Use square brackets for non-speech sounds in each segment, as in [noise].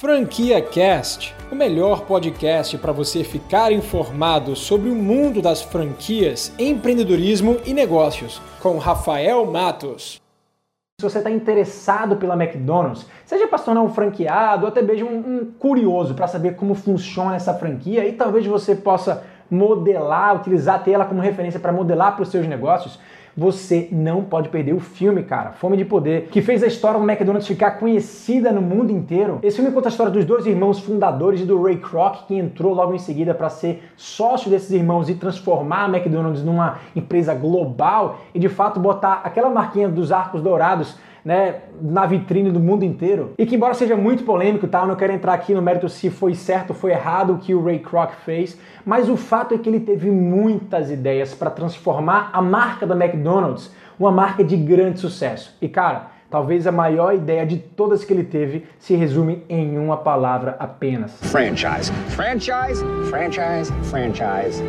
Franquia Cast, o melhor podcast para você ficar informado sobre o mundo das franquias, empreendedorismo e negócios, com Rafael Matos. Se você está interessado pela McDonald's, seja para se tornar um franqueado ou até mesmo um, um curioso para saber como funciona essa franquia e talvez você possa modelar, utilizar, ter ela como referência para modelar para os seus negócios, você não pode perder o filme, cara. Fome de Poder, que fez a história do McDonald's ficar conhecida no mundo inteiro. Esse filme conta a história dos dois irmãos fundadores e do Ray Kroc, que entrou logo em seguida para ser sócio desses irmãos e transformar a McDonald's numa empresa global e de fato botar aquela marquinha dos arcos dourados né, na vitrine do mundo inteiro. E que embora seja muito polêmico, tá? Eu não quero entrar aqui no mérito se foi certo ou foi errado o que o Ray Kroc fez, mas o fato é que ele teve muitas ideias para transformar a marca da McDonald's uma marca de grande sucesso. E cara, talvez a maior ideia de todas que ele teve se resume em uma palavra apenas: franchise. Franchise, franchise, franchise,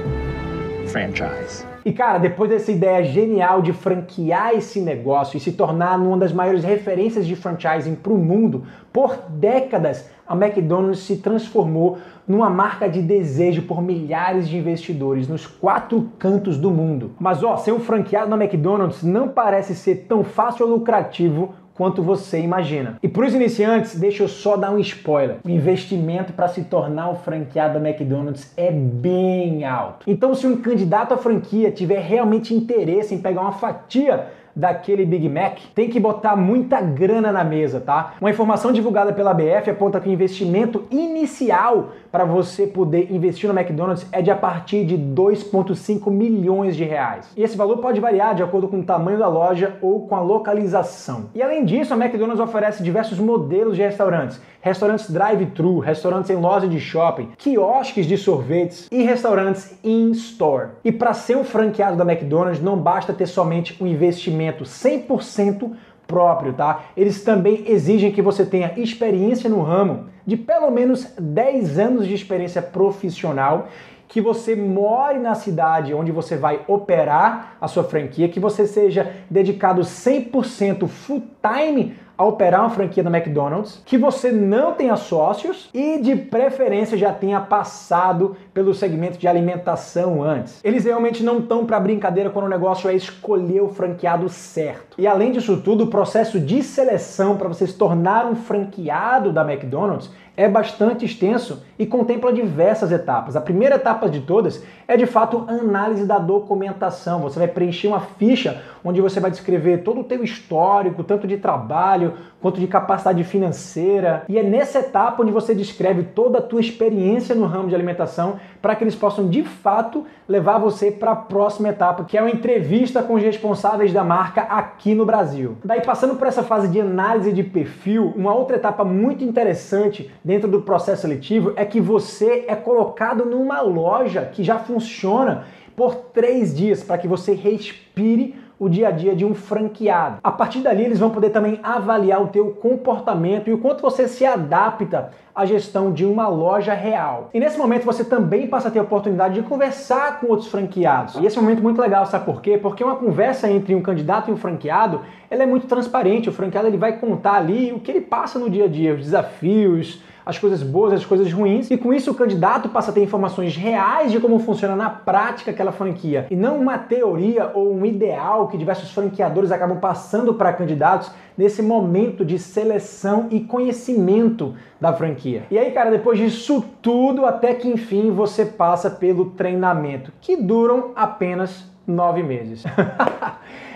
franchise. E cara, depois dessa ideia genial de franquear esse negócio e se tornar uma das maiores referências de franchising para o mundo, por décadas a McDonald's se transformou numa marca de desejo por milhares de investidores nos quatro cantos do mundo. Mas ó, ser um franqueado na McDonald's não parece ser tão fácil ou lucrativo quanto você imagina. E para os iniciantes, deixa eu só dar um spoiler. O investimento para se tornar um franqueado da McDonald's é bem alto. Então, se um candidato à franquia tiver realmente interesse em pegar uma fatia daquele Big Mac, tem que botar muita grana na mesa, tá? Uma informação divulgada pela BF aponta que o investimento inicial para você poder investir no McDonald's é de a partir de 2,5 milhões de reais. E esse valor pode variar de acordo com o tamanho da loja ou com a localização. E além disso, a McDonald's oferece diversos modelos de restaurantes. Restaurantes drive-thru, restaurantes em loja de shopping, quiosques de sorvetes e restaurantes in-store. E para ser um franqueado da McDonald's não basta ter somente um investimento 100% próprio, tá? Eles também exigem que você tenha experiência no ramo, de pelo menos 10 anos de experiência profissional, que você more na cidade onde você vai operar a sua franquia, que você seja dedicado 100% full time a operar uma franquia da McDonald's, que você não tenha sócios e de preferência já tenha passado pelo segmento de alimentação antes. Eles realmente não estão para brincadeira quando o negócio é escolher o franqueado certo. E além disso tudo, o processo de seleção para você se tornar um franqueado da McDonald's é bastante extenso e contempla diversas etapas. A primeira etapa de todas é de fato a análise da documentação. Você vai preencher uma ficha onde você vai descrever todo o teu histórico, tanto de trabalho quanto de capacidade financeira. E é nessa etapa onde você descreve toda a tua experiência no ramo de alimentação para que eles possam de fato levar você para a próxima etapa, que é uma entrevista com os responsáveis da marca aqui no Brasil. Daí passando por essa fase de análise de perfil, uma outra etapa muito interessante dentro do processo seletivo é que você é colocado numa loja que já funciona por três dias para que você respire o dia a dia de um franqueado. A partir dali, eles vão poder também avaliar o teu comportamento e o quanto você se adapta à gestão de uma loja real. E nesse momento você também passa a ter a oportunidade de conversar com outros franqueados. E esse é momento muito legal, sabe por quê? Porque uma conversa entre um candidato e um franqueado, ela é muito transparente. O franqueado ele vai contar ali o que ele passa no dia a dia, os desafios, as coisas boas, as coisas ruins, e com isso o candidato passa a ter informações reais de como funciona na prática aquela franquia, e não uma teoria ou um ideal que diversos franqueadores acabam passando para candidatos nesse momento de seleção e conhecimento da franquia. E aí, cara, depois disso tudo, até que enfim você passa pelo treinamento, que duram apenas nove meses. [laughs]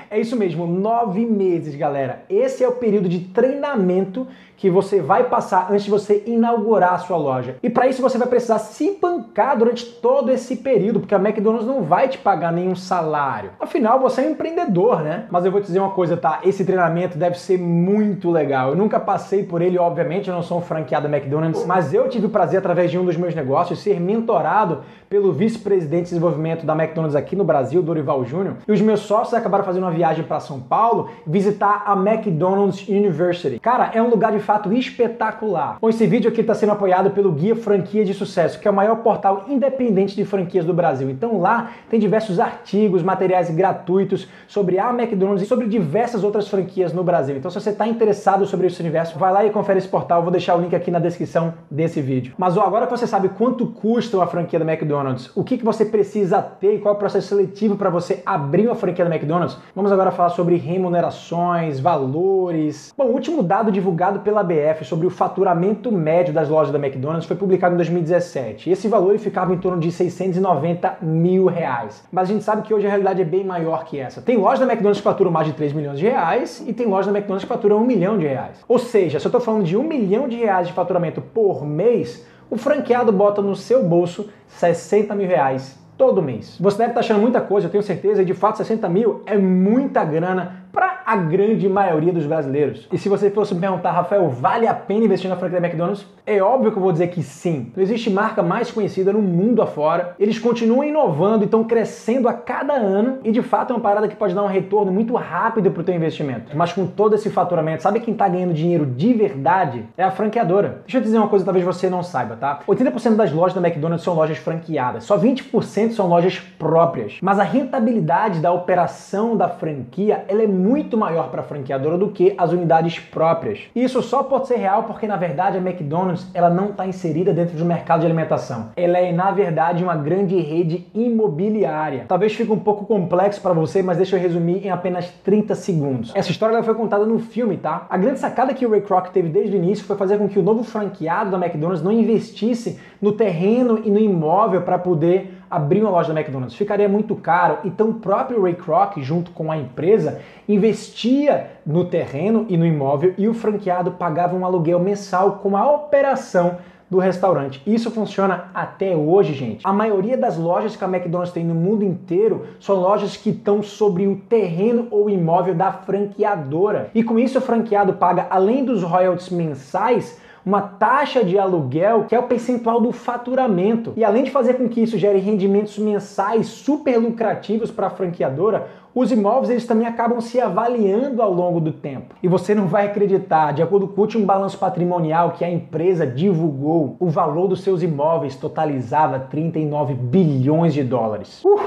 É isso mesmo, nove meses, galera. Esse é o período de treinamento que você vai passar antes de você inaugurar a sua loja. E para isso você vai precisar se bancar durante todo esse período, porque a McDonald's não vai te pagar nenhum salário. Afinal, você é um empreendedor, né? Mas eu vou te dizer uma coisa, tá? Esse treinamento deve ser muito legal. Eu nunca passei por ele, obviamente, eu não sou um franqueado da McDonald's, mas eu tive o prazer, através de um dos meus negócios, ser mentorado pelo vice-presidente de desenvolvimento da McDonald's aqui no Brasil, Dorival Júnior, e os meus sócios acabaram fazendo uma viagem para São Paulo visitar a McDonald's University. Cara, é um lugar de fato espetacular. Bom, esse vídeo aqui está sendo apoiado pelo Guia Franquia de Sucesso, que é o maior portal independente de franquias do Brasil. Então lá tem diversos artigos, materiais gratuitos sobre a McDonald's e sobre diversas outras franquias no Brasil. Então se você está interessado sobre esse universo, vai lá e confere esse portal. Eu vou deixar o link aqui na descrição desse vídeo. Mas ó, agora que você sabe quanto custa uma franquia da McDonald's, o que, que você precisa ter e qual é o processo seletivo para você abrir uma franquia da McDonald's, vamos agora falar sobre remunerações, valores. Bom, o último dado divulgado pela BF sobre o faturamento médio das lojas da McDonald's foi publicado em 2017. E esse valor ficava em torno de 690 mil reais. Mas a gente sabe que hoje a realidade é bem maior que essa. Tem lojas da McDonald's que faturam mais de 3 milhões de reais e tem lojas da McDonald's que faturam 1 milhão de reais. Ou seja, se eu estou falando de 1 milhão de reais de faturamento por mês, o franqueado bota no seu bolso 60 mil reais todo mês. Você deve estar achando muita coisa, eu tenho certeza, e de fato 60 mil é muita grana para a grande maioria dos brasileiros. E se você fosse me perguntar, Rafael, vale a pena investir na franquia da McDonald's? É óbvio que eu vou dizer que sim. Não existe marca mais conhecida no mundo afora. Eles continuam inovando e estão crescendo a cada ano. E de fato é uma parada que pode dar um retorno muito rápido para o teu investimento. Mas com todo esse faturamento, sabe quem está ganhando dinheiro de verdade? É a franqueadora. Deixa eu dizer uma coisa, talvez você não saiba, tá? 80% das lojas da McDonald's são lojas franqueadas. Só 20% são lojas próprias. Mas a rentabilidade da operação da franquia, ela é muito maior para a franqueadora do que as unidades próprias. E isso só pode ser real porque na verdade a McDonald's ela não está inserida dentro do mercado de alimentação. Ela é na verdade uma grande rede imobiliária. Talvez fique um pouco complexo para você, mas deixa eu resumir em apenas 30 segundos. Essa história foi contada no filme, tá? A grande sacada que o Ray Kroc teve desde o início foi fazer com que o novo franqueado da McDonald's não investisse no terreno e no imóvel para poder abrir uma loja da McDonald's. Ficaria muito caro. Então o próprio Ray Kroc, junto com a empresa, investia no terreno e no imóvel e o franqueado pagava um aluguel mensal com a operação do restaurante. Isso funciona até hoje, gente. A maioria das lojas que a McDonald's tem no mundo inteiro são lojas que estão sobre o terreno ou imóvel da franqueadora. E com isso o franqueado paga, além dos royalties mensais, uma taxa de aluguel que é o percentual do faturamento. E além de fazer com que isso gere rendimentos mensais super lucrativos para a franqueadora, os imóveis eles também acabam se avaliando ao longo do tempo. E você não vai acreditar, de acordo com o último balanço patrimonial que a empresa divulgou, o valor dos seus imóveis totalizava 39 bilhões de dólares. Uh!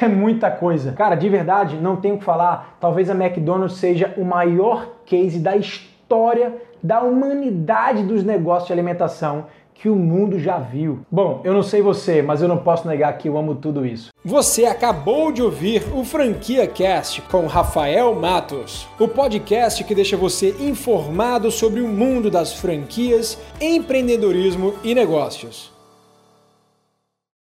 É muita coisa. Cara, de verdade, não tenho o que falar. Talvez a McDonald's seja o maior case da história da humanidade dos negócios de alimentação que o mundo já viu. Bom, eu não sei você, mas eu não posso negar que eu amo tudo isso. Você acabou de ouvir o Franquia Cast com Rafael Matos, o podcast que deixa você informado sobre o mundo das franquias, empreendedorismo e negócios.